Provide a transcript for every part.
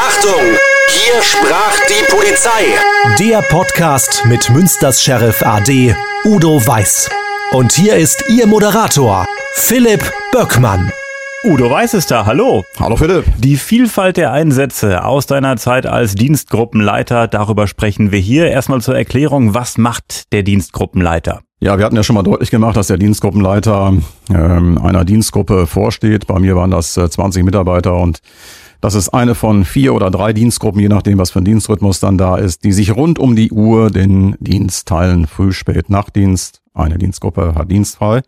Achtung! Hier sprach die Polizei. Der Podcast mit Münsters Sheriff AD Udo Weiß. Und hier ist Ihr Moderator, Philipp Böckmann. Udo Weiß ist da, hallo. Hallo Philipp. Die Vielfalt der Einsätze aus deiner Zeit als Dienstgruppenleiter, darüber sprechen wir hier. Erstmal zur Erklärung, was macht der Dienstgruppenleiter? Ja, wir hatten ja schon mal deutlich gemacht, dass der Dienstgruppenleiter ähm, einer Dienstgruppe vorsteht. Bei mir waren das äh, 20 Mitarbeiter und das ist eine von vier oder drei Dienstgruppen, je nachdem, was für ein Dienstrhythmus dann da ist, die sich rund um die Uhr den Dienst teilen. Früh, spät, Nachtdienst. Eine Dienstgruppe hat dienstfrei.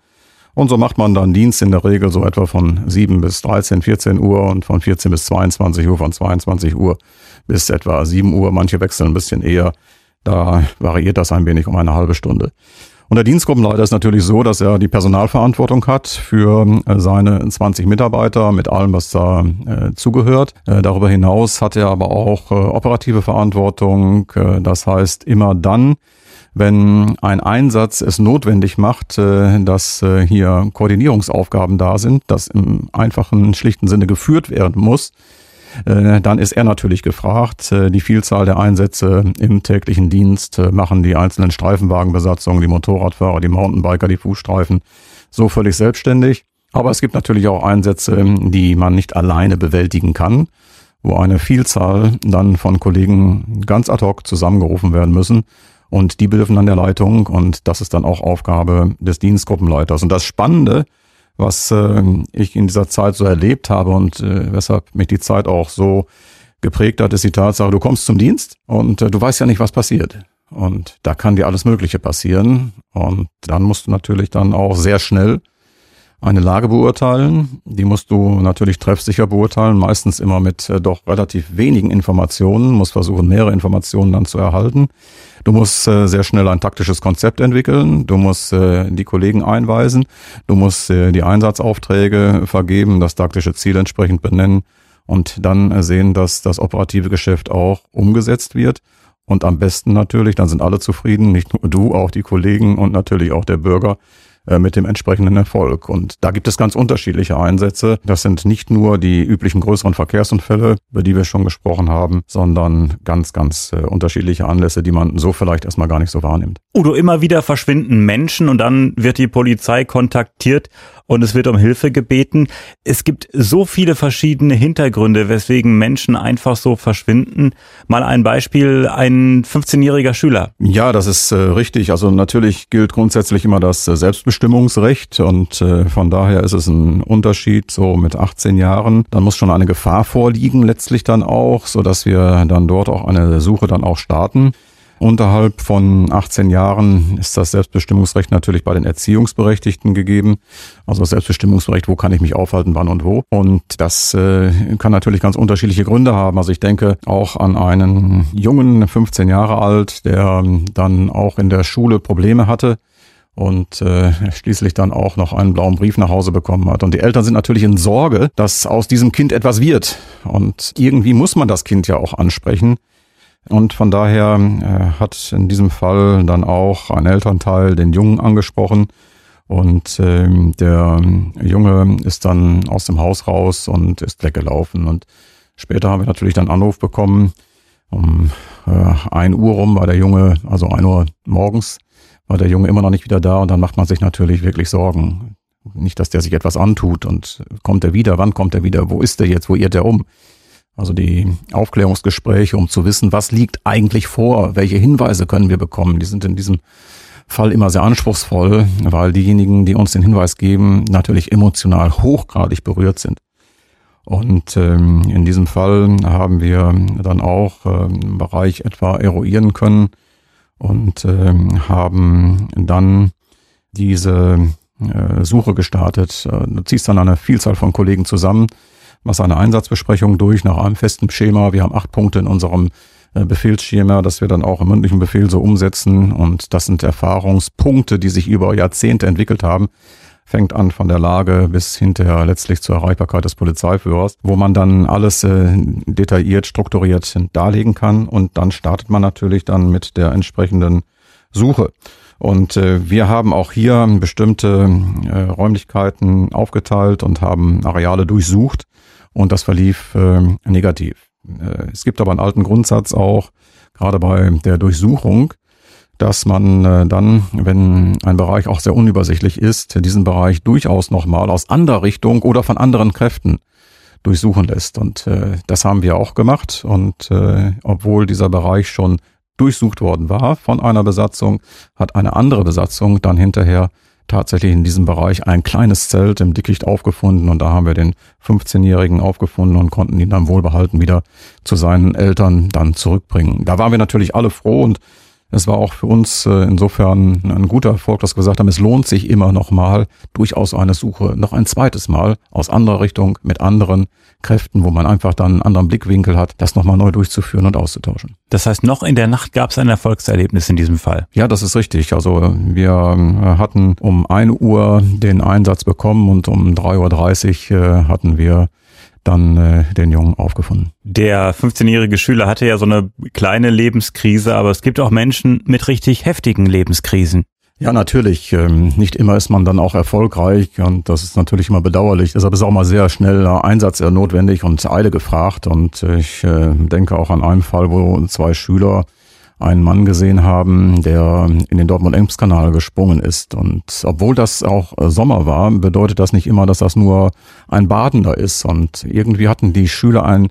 Und so macht man dann Dienst in der Regel so etwa von 7 bis 13, 14 Uhr und von 14 bis 22 Uhr, von 22 Uhr bis etwa 7 Uhr. Manche wechseln ein bisschen eher. Da variiert das ein wenig um eine halbe Stunde. Und der Dienstgruppenleiter ist natürlich so, dass er die Personalverantwortung hat für äh, seine 20 Mitarbeiter mit allem, was da äh, zugehört. Äh, darüber hinaus hat er aber auch äh, operative Verantwortung. Äh, das heißt, immer dann, wenn ein Einsatz es notwendig macht, äh, dass hier Koordinierungsaufgaben da sind, dass im einfachen, schlichten Sinne geführt werden muss, dann ist er natürlich gefragt. Äh, die Vielzahl der Einsätze im täglichen Dienst äh, machen die einzelnen Streifenwagenbesatzungen, die Motorradfahrer, die Mountainbiker, die Fußstreifen so völlig selbstständig. Aber es gibt natürlich auch Einsätze, die man nicht alleine bewältigen kann, wo eine Vielzahl dann von Kollegen ganz ad hoc zusammengerufen werden müssen. Und die bedürfen dann der Leitung und das ist dann auch Aufgabe des Dienstgruppenleiters. Und das Spannende was äh, ich in dieser Zeit so erlebt habe und äh, weshalb mich die Zeit auch so geprägt hat, ist die Tatsache, du kommst zum Dienst und äh, du weißt ja nicht, was passiert. Und da kann dir alles Mögliche passieren. Und dann musst du natürlich dann auch sehr schnell eine Lage beurteilen. Die musst du natürlich treffsicher beurteilen, meistens immer mit äh, doch relativ wenigen Informationen, musst versuchen, mehrere Informationen dann zu erhalten. Du musst äh, sehr schnell ein taktisches Konzept entwickeln, du musst äh, die Kollegen einweisen, du musst äh, die Einsatzaufträge vergeben, das taktische Ziel entsprechend benennen und dann äh, sehen, dass das operative Geschäft auch umgesetzt wird. Und am besten natürlich, dann sind alle zufrieden, nicht nur du, auch die Kollegen und natürlich auch der Bürger, mit dem entsprechenden Erfolg. Und da gibt es ganz unterschiedliche Einsätze. Das sind nicht nur die üblichen größeren Verkehrsunfälle, über die wir schon gesprochen haben, sondern ganz, ganz äh, unterschiedliche Anlässe, die man so vielleicht erstmal gar nicht so wahrnimmt. Udo, immer wieder verschwinden Menschen und dann wird die Polizei kontaktiert und es wird um Hilfe gebeten. Es gibt so viele verschiedene Hintergründe, weswegen Menschen einfach so verschwinden. Mal ein Beispiel, ein 15-jähriger Schüler. Ja, das ist äh, richtig. Also natürlich gilt grundsätzlich immer das äh, Selbstbestimmungsrecht und äh, von daher ist es ein Unterschied so mit 18 Jahren. Dann muss schon eine Gefahr vorliegen letztlich dann auch, so dass wir dann dort auch eine Suche dann auch starten. Unterhalb von 18 Jahren ist das Selbstbestimmungsrecht natürlich bei den Erziehungsberechtigten gegeben. Also das Selbstbestimmungsrecht, wo kann ich mich aufhalten, wann und wo. Und das äh, kann natürlich ganz unterschiedliche Gründe haben. Also ich denke auch an einen Jungen, 15 Jahre alt, der dann auch in der Schule Probleme hatte und äh, schließlich dann auch noch einen blauen Brief nach Hause bekommen hat. Und die Eltern sind natürlich in Sorge, dass aus diesem Kind etwas wird. Und irgendwie muss man das Kind ja auch ansprechen. Und von daher äh, hat in diesem Fall dann auch ein Elternteil den Jungen angesprochen. Und ähm, der Junge ist dann aus dem Haus raus und ist weggelaufen. Und später haben wir natürlich dann Anruf bekommen. Um äh, ein Uhr rum war der Junge, also ein Uhr morgens, war der Junge immer noch nicht wieder da. Und dann macht man sich natürlich wirklich Sorgen. Nicht, dass der sich etwas antut und kommt er wieder, wann kommt er wieder, wo ist er jetzt, wo irrt er um? Also die Aufklärungsgespräche, um zu wissen, was liegt eigentlich vor, welche Hinweise können wir bekommen, die sind in diesem Fall immer sehr anspruchsvoll, weil diejenigen, die uns den Hinweis geben, natürlich emotional hochgradig berührt sind. Und ähm, in diesem Fall haben wir dann auch ähm, im Bereich etwa eruieren können und ähm, haben dann diese äh, Suche gestartet. Äh, du ziehst dann eine Vielzahl von Kollegen zusammen, machst eine Einsatzbesprechung durch nach einem festen Schema. Wir haben acht Punkte in unserem äh, Befehlsschema, das wir dann auch im mündlichen Befehl so umsetzen. Und das sind Erfahrungspunkte, die sich über Jahrzehnte entwickelt haben. Fängt an von der Lage bis hinterher letztlich zur Erreichbarkeit des Polizeiführers, wo man dann alles äh, detailliert, strukturiert darlegen kann. Und dann startet man natürlich dann mit der entsprechenden Suche. Und äh, wir haben auch hier bestimmte äh, Räumlichkeiten aufgeteilt und haben Areale durchsucht und das verlief äh, negativ. Es gibt aber einen alten Grundsatz auch, gerade bei der Durchsuchung, dass man äh, dann, wenn ein Bereich auch sehr unübersichtlich ist, diesen Bereich durchaus nochmal aus anderer Richtung oder von anderen Kräften durchsuchen lässt. Und äh, das haben wir auch gemacht. Und äh, obwohl dieser Bereich schon durchsucht worden war von einer Besatzung, hat eine andere Besatzung dann hinterher tatsächlich in diesem Bereich ein kleines Zelt im Dickicht aufgefunden und da haben wir den 15-Jährigen aufgefunden und konnten ihn dann wohlbehalten wieder zu seinen Eltern dann zurückbringen. Da waren wir natürlich alle froh und es war auch für uns äh, insofern ein guter Erfolg, dass wir gesagt haben, es lohnt sich immer noch mal durchaus eine Suche noch ein zweites Mal aus anderer Richtung mit anderen Kräften, wo man einfach dann einen anderen Blickwinkel hat, das nochmal neu durchzuführen und auszutauschen. Das heißt, noch in der Nacht gab es ein Erfolgserlebnis in diesem Fall. Ja, das ist richtig. Also wir äh, hatten um ein Uhr den Einsatz bekommen und um 3.30 Uhr äh, hatten wir dann äh, den Jungen aufgefunden. Der 15-jährige Schüler hatte ja so eine kleine Lebenskrise, aber es gibt auch Menschen mit richtig heftigen Lebenskrisen. Ja, natürlich. Ähm, nicht immer ist man dann auch erfolgreich und das ist natürlich immer bedauerlich. Deshalb ist auch mal sehr schnell Einsatz notwendig und Eile gefragt. Und ich äh, denke auch an einen Fall, wo zwei Schüler einen Mann gesehen haben, der in den Dortmund-Ems-Kanal gesprungen ist. Und obwohl das auch äh, Sommer war, bedeutet das nicht immer, dass das nur ein Badender ist. Und irgendwie hatten die Schüler ein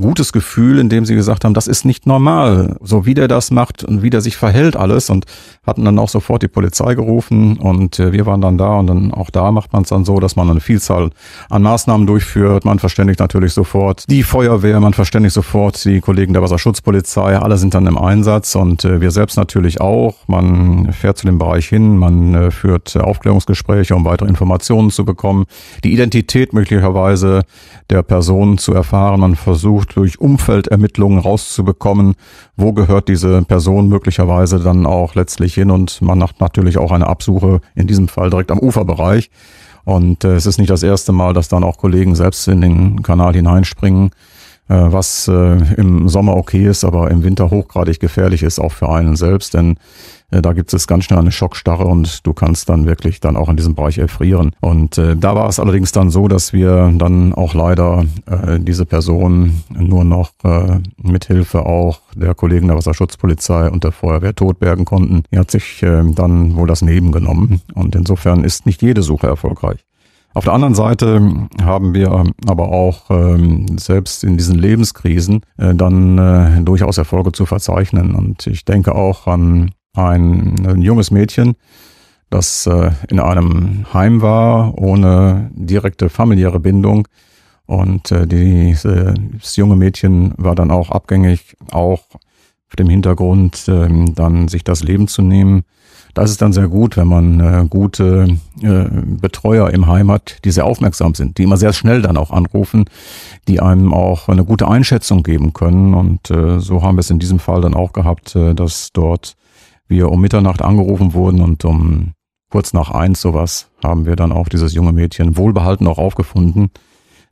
gutes Gefühl, indem sie gesagt haben, das ist nicht normal, so wie der das macht und wie der sich verhält alles und hatten dann auch sofort die Polizei gerufen und äh, wir waren dann da und dann auch da macht man es dann so, dass man eine Vielzahl an Maßnahmen durchführt. Man verständigt natürlich sofort die Feuerwehr, man verständigt sofort die Kollegen der Wasserschutzpolizei, alle sind dann im Einsatz und äh, wir selbst natürlich auch. Man fährt zu dem Bereich hin, man äh, führt Aufklärungsgespräche, um weitere Informationen zu bekommen, die Identität möglicherweise der Person zu erfahren. Man versucht durch Umfeldermittlungen rauszubekommen, wo gehört diese Person möglicherweise dann auch letztlich hin und man macht natürlich auch eine Absuche, in diesem Fall direkt am Uferbereich. Und äh, es ist nicht das erste Mal, dass dann auch Kollegen selbst in den Kanal hineinspringen, was äh, im Sommer okay ist, aber im Winter hochgradig gefährlich ist, auch für einen selbst. Denn äh, da gibt es ganz schnell eine Schockstarre und du kannst dann wirklich dann auch in diesem Bereich erfrieren. Und äh, da war es allerdings dann so, dass wir dann auch leider äh, diese Person nur noch äh, mithilfe auch der Kollegen der Wasserschutzpolizei und der Feuerwehr totbergen konnten. Er hat sich äh, dann wohl das Leben genommen und insofern ist nicht jede Suche erfolgreich. Auf der anderen Seite haben wir aber auch ähm, selbst in diesen Lebenskrisen äh, dann äh, durchaus Erfolge zu verzeichnen. Und ich denke auch an ein, ein junges Mädchen, das äh, in einem Heim war, ohne direkte familiäre Bindung. Und diese, das junge Mädchen war dann auch abgängig, auch auf dem Hintergrund, äh, dann sich das Leben zu nehmen. Da ist dann sehr gut, wenn man äh, gute äh, Betreuer im Heim hat, die sehr aufmerksam sind, die immer sehr schnell dann auch anrufen, die einem auch eine gute Einschätzung geben können. Und äh, so haben wir es in diesem Fall dann auch gehabt, äh, dass dort wir um Mitternacht angerufen wurden und um kurz nach eins sowas haben wir dann auch dieses junge Mädchen wohlbehalten auch aufgefunden.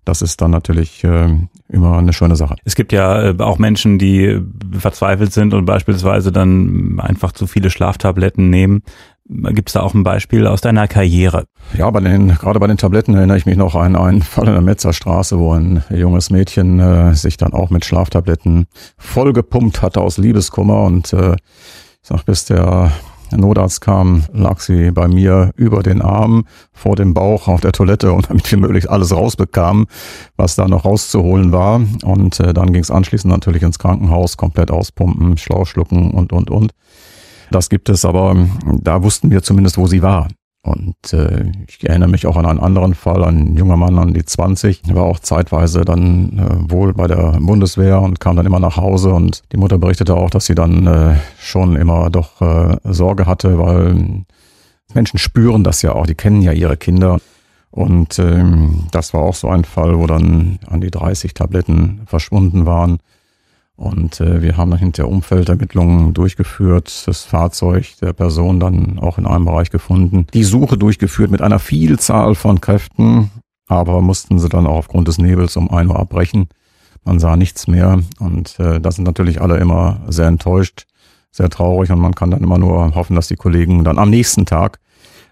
Das ist dann natürlich äh, immer eine schöne Sache. Es gibt ja äh, auch Menschen, die verzweifelt sind und beispielsweise dann einfach zu viele Schlaftabletten nehmen. Gibt es da auch ein Beispiel aus deiner Karriere? Ja, bei den, gerade bei den Tabletten erinnere ich mich noch an einen Fall in der Metzerstraße, wo ein junges Mädchen äh, sich dann auch mit Schlaftabletten vollgepumpt hatte aus Liebeskummer und äh, ich sag, bis Notarzt kam, lag sie bei mir über den Arm, vor dem Bauch auf der Toilette und damit wir möglichst alles rausbekamen, was da noch rauszuholen war. Und äh, dann ging es anschließend natürlich ins Krankenhaus, komplett auspumpen, schlau schlucken und, und, und. Das gibt es, aber da wussten wir zumindest, wo sie war. Und äh, ich erinnere mich auch an einen anderen Fall, ein junger Mann an die 20, war auch zeitweise dann äh, wohl bei der Bundeswehr und kam dann immer nach Hause und die Mutter berichtete auch, dass sie dann äh, schon immer doch äh, Sorge hatte, weil Menschen spüren das ja auch, die kennen ja ihre Kinder. Und ähm, das war auch so ein Fall, wo dann an die 30 Tabletten verschwunden waren. Und äh, wir haben dann hinter Umfeldermittlungen durchgeführt, das Fahrzeug der Person dann auch in einem Bereich gefunden, die Suche durchgeführt mit einer Vielzahl von Kräften, aber mussten sie dann auch aufgrund des Nebels um ein Uhr abbrechen. Man sah nichts mehr und äh, da sind natürlich alle immer sehr enttäuscht, sehr traurig und man kann dann immer nur hoffen, dass die Kollegen dann am nächsten Tag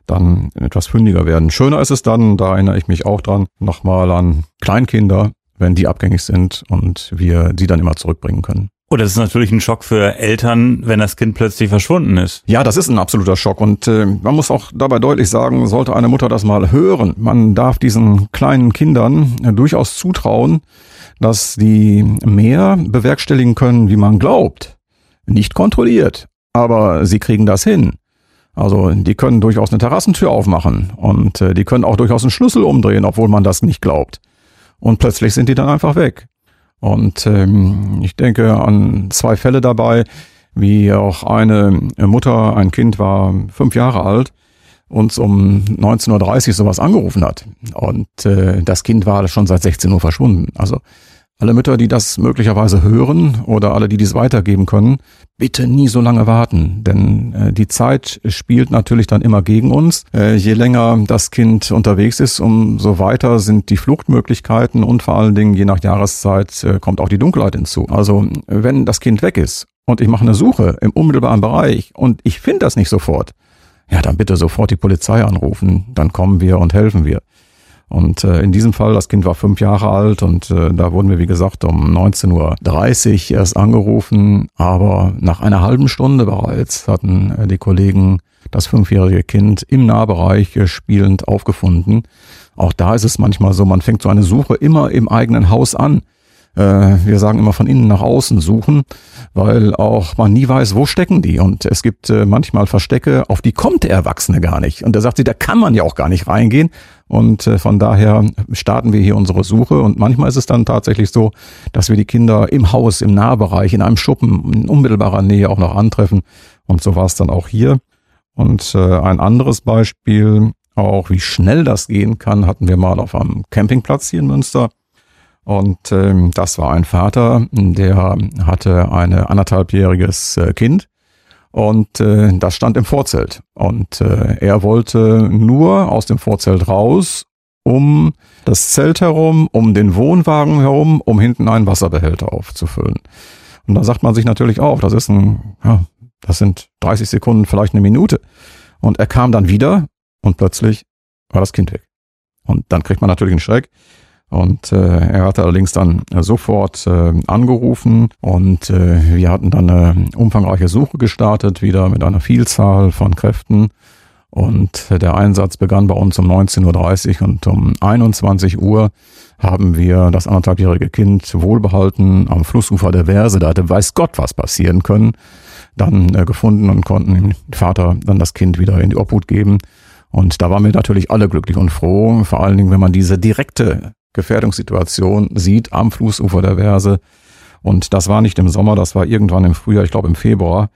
dann etwas fündiger werden. Schöner ist es dann, da erinnere ich mich auch dran, nochmal an Kleinkinder, wenn die abgängig sind und wir die dann immer zurückbringen können. Oder oh, es ist natürlich ein Schock für Eltern, wenn das Kind plötzlich verschwunden ist. Ja, das ist ein absoluter Schock. Und äh, man muss auch dabei deutlich sagen, sollte eine Mutter das mal hören, man darf diesen kleinen Kindern äh, durchaus zutrauen, dass die mehr bewerkstelligen können, wie man glaubt. Nicht kontrolliert, aber sie kriegen das hin. Also die können durchaus eine Terrassentür aufmachen und äh, die können auch durchaus einen Schlüssel umdrehen, obwohl man das nicht glaubt. Und plötzlich sind die dann einfach weg. Und ähm, ich denke an zwei Fälle dabei, wie auch eine Mutter, ein Kind war fünf Jahre alt, uns um 19.30 Uhr sowas angerufen hat. Und äh, das Kind war schon seit 16 Uhr verschwunden. Also alle Mütter, die das möglicherweise hören oder alle, die dies weitergeben können, bitte nie so lange warten, denn äh, die Zeit spielt natürlich dann immer gegen uns. Äh, je länger das Kind unterwegs ist, umso weiter sind die Fluchtmöglichkeiten und vor allen Dingen je nach Jahreszeit äh, kommt auch die Dunkelheit hinzu. Also wenn das Kind weg ist und ich mache eine Suche im unmittelbaren Bereich und ich finde das nicht sofort, ja, dann bitte sofort die Polizei anrufen, dann kommen wir und helfen wir. Und äh, in diesem Fall, das Kind war fünf Jahre alt und äh, da wurden wir, wie gesagt, um 19.30 Uhr erst angerufen, aber nach einer halben Stunde bereits hatten äh, die Kollegen das fünfjährige Kind im Nahbereich äh, spielend aufgefunden. Auch da ist es manchmal so, man fängt so eine Suche immer im eigenen Haus an. Äh, wir sagen immer von innen nach außen suchen, weil auch man nie weiß, wo stecken die. Und es gibt äh, manchmal Verstecke, auf die kommt der Erwachsene gar nicht. Und da sagt sie, da kann man ja auch gar nicht reingehen. Und äh, von daher starten wir hier unsere Suche. Und manchmal ist es dann tatsächlich so, dass wir die Kinder im Haus, im Nahbereich, in einem Schuppen, in unmittelbarer Nähe auch noch antreffen. Und so war es dann auch hier. Und ein anderes Beispiel, auch wie schnell das gehen kann, hatten wir mal auf einem Campingplatz hier in Münster. Und ähm, das war ein Vater, der hatte ein anderthalbjähriges äh, Kind und äh, das stand im Vorzelt. Und äh, er wollte nur aus dem Vorzelt raus, um das Zelt herum, um den Wohnwagen herum, um hinten einen Wasserbehälter aufzufüllen. Und da sagt man sich natürlich auch, das ist ein, ja, das sind 30 Sekunden, vielleicht eine Minute. Und er kam dann wieder und plötzlich war das Kind weg. Und dann kriegt man natürlich einen Schreck. Und äh, er hat allerdings dann äh, sofort äh, angerufen und äh, wir hatten dann eine umfangreiche Suche gestartet, wieder mit einer Vielzahl von Kräften. Und der Einsatz begann bei uns um 19.30 Uhr und um 21 Uhr haben wir das anderthalbjährige Kind wohlbehalten am Flussufer der Verse, da hatte weiß Gott was passieren können, dann äh, gefunden und konnten dem Vater dann das Kind wieder in die Obhut geben. Und da waren wir natürlich alle glücklich und froh, vor allen Dingen, wenn man diese direkte Gefährdungssituation sieht am Flussufer der Verse. Und das war nicht im Sommer, das war irgendwann im Frühjahr, ich glaube im Februar.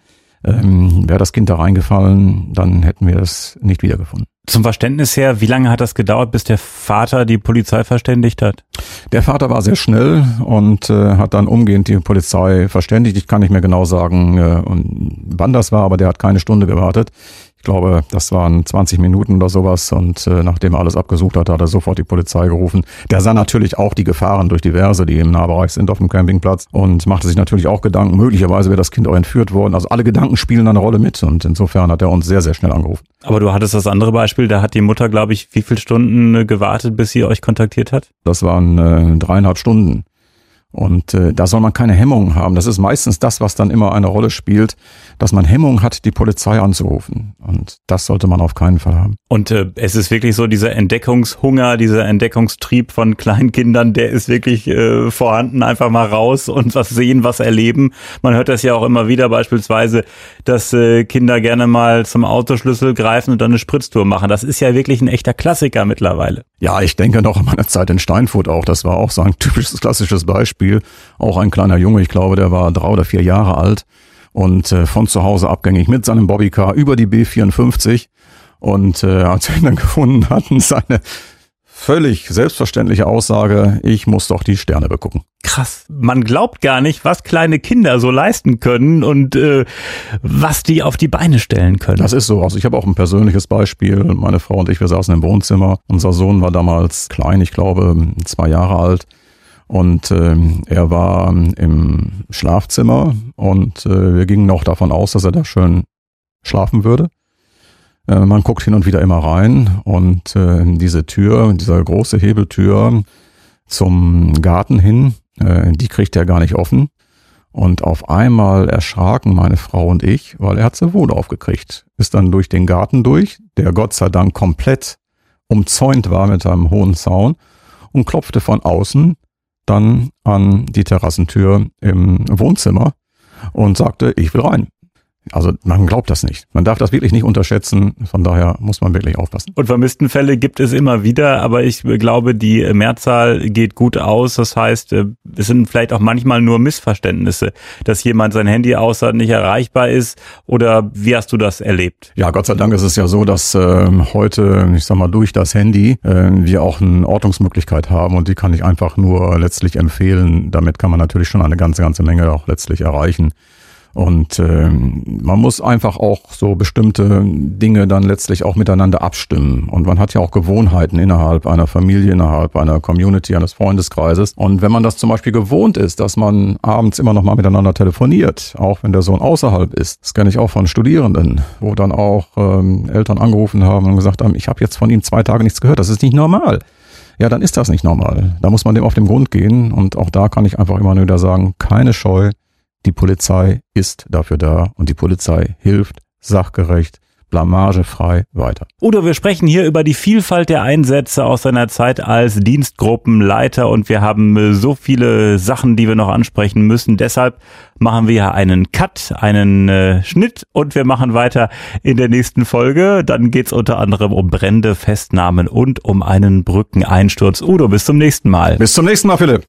Ähm, Wäre das Kind da reingefallen, dann hätten wir es nicht wiedergefunden. Zum Verständnis her, wie lange hat das gedauert, bis der Vater die Polizei verständigt hat? Der Vater war sehr schnell und äh, hat dann umgehend die Polizei verständigt. Ich kann nicht mehr genau sagen, äh, wann das war, aber der hat keine Stunde gewartet. Ich glaube, das waren 20 Minuten oder sowas und äh, nachdem er alles abgesucht hat, hat er sofort die Polizei gerufen. Der sah natürlich auch die Gefahren durch diverse, die im Nahbereich sind auf dem Campingplatz und machte sich natürlich auch Gedanken, möglicherweise wäre das Kind auch entführt worden. Also alle Gedanken spielen eine Rolle mit und insofern hat er uns sehr, sehr schnell angerufen. Aber du hattest das andere Beispiel, da hat die Mutter, glaube ich, wie viele Stunden gewartet, bis sie euch kontaktiert hat? Das waren äh, dreieinhalb Stunden. Und äh, da soll man keine Hemmungen haben. Das ist meistens das, was dann immer eine Rolle spielt, dass man Hemmung hat, die Polizei anzurufen. Und das sollte man auf keinen Fall haben. Und äh, es ist wirklich so, dieser Entdeckungshunger, dieser Entdeckungstrieb von Kleinkindern, der ist wirklich äh, vorhanden. Einfach mal raus und was sehen, was erleben. Man hört das ja auch immer wieder beispielsweise, dass äh, Kinder gerne mal zum Autoschlüssel greifen und dann eine Spritztour machen. Das ist ja wirklich ein echter Klassiker mittlerweile. Ja, ich denke noch an meine Zeit in Steinfurt auch. Das war auch so ein typisches klassisches Beispiel. Beispiel auch ein kleiner Junge, ich glaube, der war drei oder vier Jahre alt und äh, von zu Hause abgängig mit seinem Bobbycar über die B54 und äh, als wir ihn dann gefunden hatten, seine völlig selbstverständliche Aussage, ich muss doch die Sterne begucken. Krass. Man glaubt gar nicht, was kleine Kinder so leisten können und äh, was die auf die Beine stellen können. Das ist so. Also ich habe auch ein persönliches Beispiel. Meine Frau und ich, wir saßen im Wohnzimmer. Unser Sohn war damals klein, ich glaube zwei Jahre alt. Und äh, er war im Schlafzimmer und äh, wir gingen noch davon aus, dass er da schön schlafen würde. Äh, man guckt hin und wieder immer rein und äh, diese Tür, diese große Hebeltür zum Garten hin. Äh, die kriegt er gar nicht offen. Und auf einmal erschraken meine Frau und ich, weil er hat sie wohl aufgekriegt. Ist dann durch den Garten durch, der Gott sei Dank komplett umzäunt war mit einem hohen Zaun und klopfte von außen dann an die Terrassentür im Wohnzimmer und sagte, ich will rein. Also man glaubt das nicht. Man darf das wirklich nicht unterschätzen. Von daher muss man wirklich aufpassen. Und vermissten Fälle gibt es immer wieder, aber ich glaube, die Mehrzahl geht gut aus. Das heißt, äh, es sind vielleicht auch manchmal nur Missverständnisse, dass jemand sein Handy außer nicht erreichbar ist. Oder wie hast du das erlebt? Ja, Gott sei Dank ist es ja so, dass äh, heute, ich sag mal, durch das Handy äh, wir auch eine Ortungsmöglichkeit haben und die kann ich einfach nur letztlich empfehlen. Damit kann man natürlich schon eine ganze, ganze Menge auch letztlich erreichen. Und äh, man muss einfach auch so bestimmte Dinge dann letztlich auch miteinander abstimmen. Und man hat ja auch Gewohnheiten innerhalb einer Familie, innerhalb einer Community, eines Freundeskreises. Und wenn man das zum Beispiel gewohnt ist, dass man abends immer noch mal miteinander telefoniert, auch wenn der Sohn außerhalb ist, das kenne ich auch von Studierenden, wo dann auch ähm, Eltern angerufen haben und gesagt haben, ich habe jetzt von ihm zwei Tage nichts gehört, das ist nicht normal ja, dann ist das nicht normal. Da muss man dem auf den Grund gehen und auch da kann ich einfach immer nur wieder sagen, keine Scheu, die Polizei ist dafür da und die Polizei hilft sachgerecht, blamagefrei weiter. Oder wir sprechen hier über die Vielfalt der Einsätze aus seiner Zeit als Dienstgruppenleiter und wir haben äh, so viele Sachen, die wir noch ansprechen müssen. Deshalb machen wir einen Cut, einen äh, Schnitt und wir machen weiter in der nächsten Folge. Dann geht's unter anderem um Brände, Festnahmen und um einen Brückeneinsturz. Udo, bis zum nächsten Mal. Bis zum nächsten Mal, Philipp.